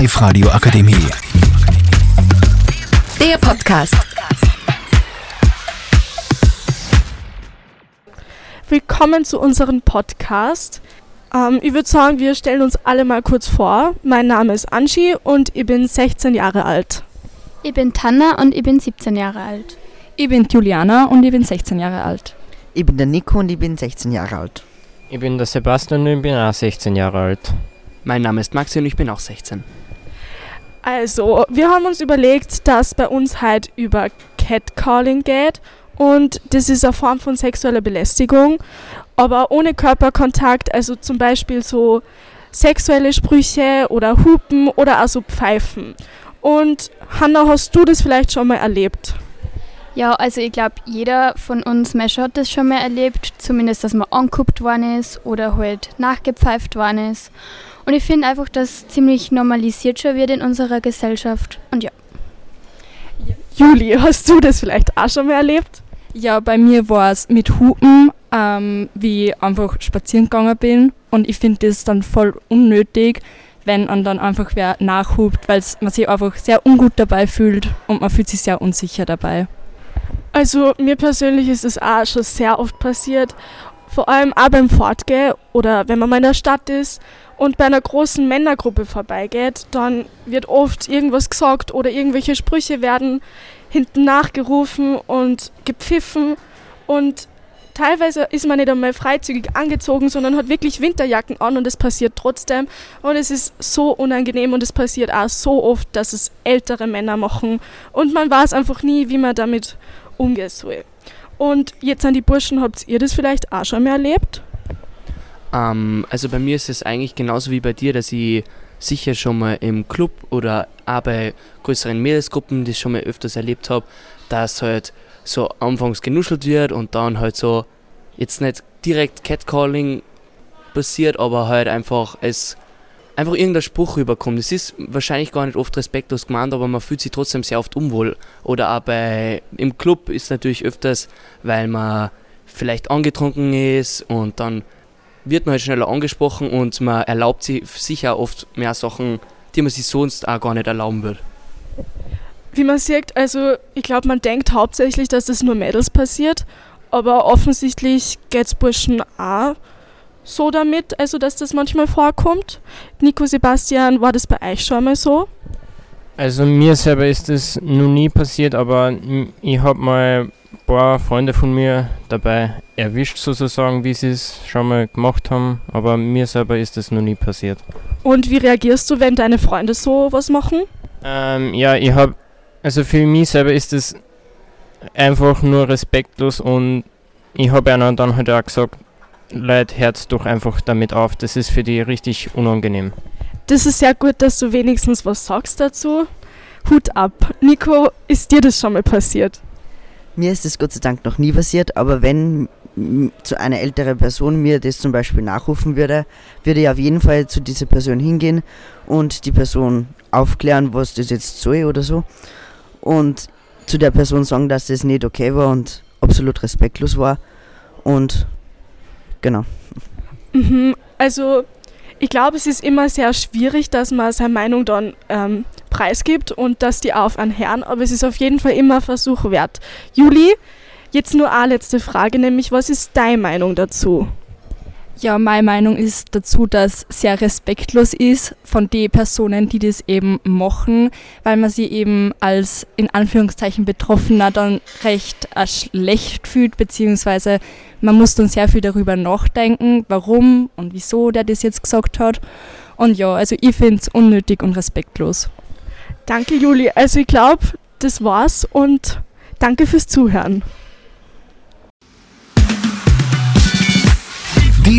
Live-Radio Akademie. Der Podcast. Willkommen zu unserem Podcast. Ähm, ich würde sagen, wir stellen uns alle mal kurz vor. Mein Name ist Anshi und ich bin 16 Jahre alt. Ich bin Tanna und ich bin 17 Jahre alt. Ich bin Juliana und ich bin 16 Jahre alt. Ich bin der Nico und ich bin 16 Jahre alt. Ich bin der Sebastian und ich bin auch 16 Jahre alt. Mein Name ist Maxi und ich bin auch 16. Also, wir haben uns überlegt, dass bei uns halt über Catcalling geht und das ist eine Form von sexueller Belästigung, aber ohne Körperkontakt, also zum Beispiel so sexuelle Sprüche oder Hupen oder also Pfeifen. Und Hanna, hast du das vielleicht schon mal erlebt? Ja, also ich glaube, jeder von uns Menschen hat das schon mal erlebt, zumindest, dass man angeguckt worden ist oder halt nachgepfeift worden ist. Und ich finde einfach, dass ziemlich normalisiert schon wird in unserer Gesellschaft. Und ja. Juli, hast du das vielleicht auch schon mal erlebt? Ja, bei mir war es mit Hupen, ähm, wie ich einfach spazieren gegangen bin. Und ich finde das dann voll unnötig, wenn man dann einfach wer nachhupt, weil man sich einfach sehr ungut dabei fühlt und man fühlt sich sehr unsicher dabei. Also mir persönlich ist es auch schon sehr oft passiert, vor allem auch beim Fortgehen oder wenn man mal in der Stadt ist und bei einer großen Männergruppe vorbeigeht, dann wird oft irgendwas gesagt oder irgendwelche Sprüche werden hinten nachgerufen und gepfiffen und teilweise ist man nicht einmal freizügig angezogen, sondern hat wirklich Winterjacken an und es passiert trotzdem und es ist so unangenehm und es passiert auch so oft, dass es ältere Männer machen und man weiß einfach nie, wie man damit umgehen soll. Und jetzt an die Burschen, habt ihr das vielleicht auch schon mal erlebt? Ähm, also bei mir ist es eigentlich genauso wie bei dir, dass ich sicher schon mal im Club oder auch bei größeren Mädelsgruppen das schon mal öfters erlebt habe, dass halt so anfangs genuschelt wird und dann halt so jetzt nicht direkt Catcalling passiert, aber halt einfach es einfach irgendein Spruch rüberkommt. Es ist wahrscheinlich gar nicht oft respektlos gemeint, aber man fühlt sich trotzdem sehr oft unwohl. Oder auch bei, im Club ist natürlich öfters, weil man vielleicht angetrunken ist und dann wird man halt schneller angesprochen und man erlaubt sich sicher oft mehr Sachen, die man sich sonst auch gar nicht erlauben würde. Wie man sieht, also ich glaube, man denkt hauptsächlich, dass das nur Mädels passiert, aber offensichtlich geht es Burschen auch so damit, also dass das manchmal vorkommt. Nico Sebastian, war das bei euch schon mal so? Also mir selber ist das noch nie passiert, aber ich habe mal ein paar Freunde von mir dabei erwischt sozusagen, wie sie es schon mal gemacht haben, aber mir selber ist das noch nie passiert. Und wie reagierst du, wenn deine Freunde so was machen? Ähm, ja, ich habe, also für mich selber ist es einfach nur respektlos und ich habe einer dann halt auch gesagt, Leute, hört doch einfach damit auf. Das ist für die richtig unangenehm. Das ist sehr gut, dass du wenigstens was sagst dazu. Hut ab. Nico, ist dir das schon mal passiert? Mir ist das Gott sei Dank noch nie passiert, aber wenn zu einer älteren Person mir das zum Beispiel nachrufen würde, würde ich auf jeden Fall zu dieser Person hingehen und die Person aufklären, was das jetzt soll oder so. Und zu der Person sagen, dass das nicht okay war und absolut respektlos war. Und Genau. Mhm, also ich glaube, es ist immer sehr schwierig, dass man seine Meinung dann ähm, preisgibt und dass die auf einen Herrn, aber es ist auf jeden Fall immer Versuch wert. Juli, jetzt nur eine letzte Frage, nämlich was ist deine Meinung dazu? Ja, meine Meinung ist dazu, dass sehr respektlos ist von den Personen, die das eben machen, weil man sie eben als in Anführungszeichen Betroffener dann recht äh, schlecht fühlt, beziehungsweise man muss dann sehr viel darüber nachdenken, warum und wieso der das jetzt gesagt hat. Und ja, also ich finde es unnötig und respektlos. Danke, Juli. Also ich glaube, das war's und danke fürs Zuhören.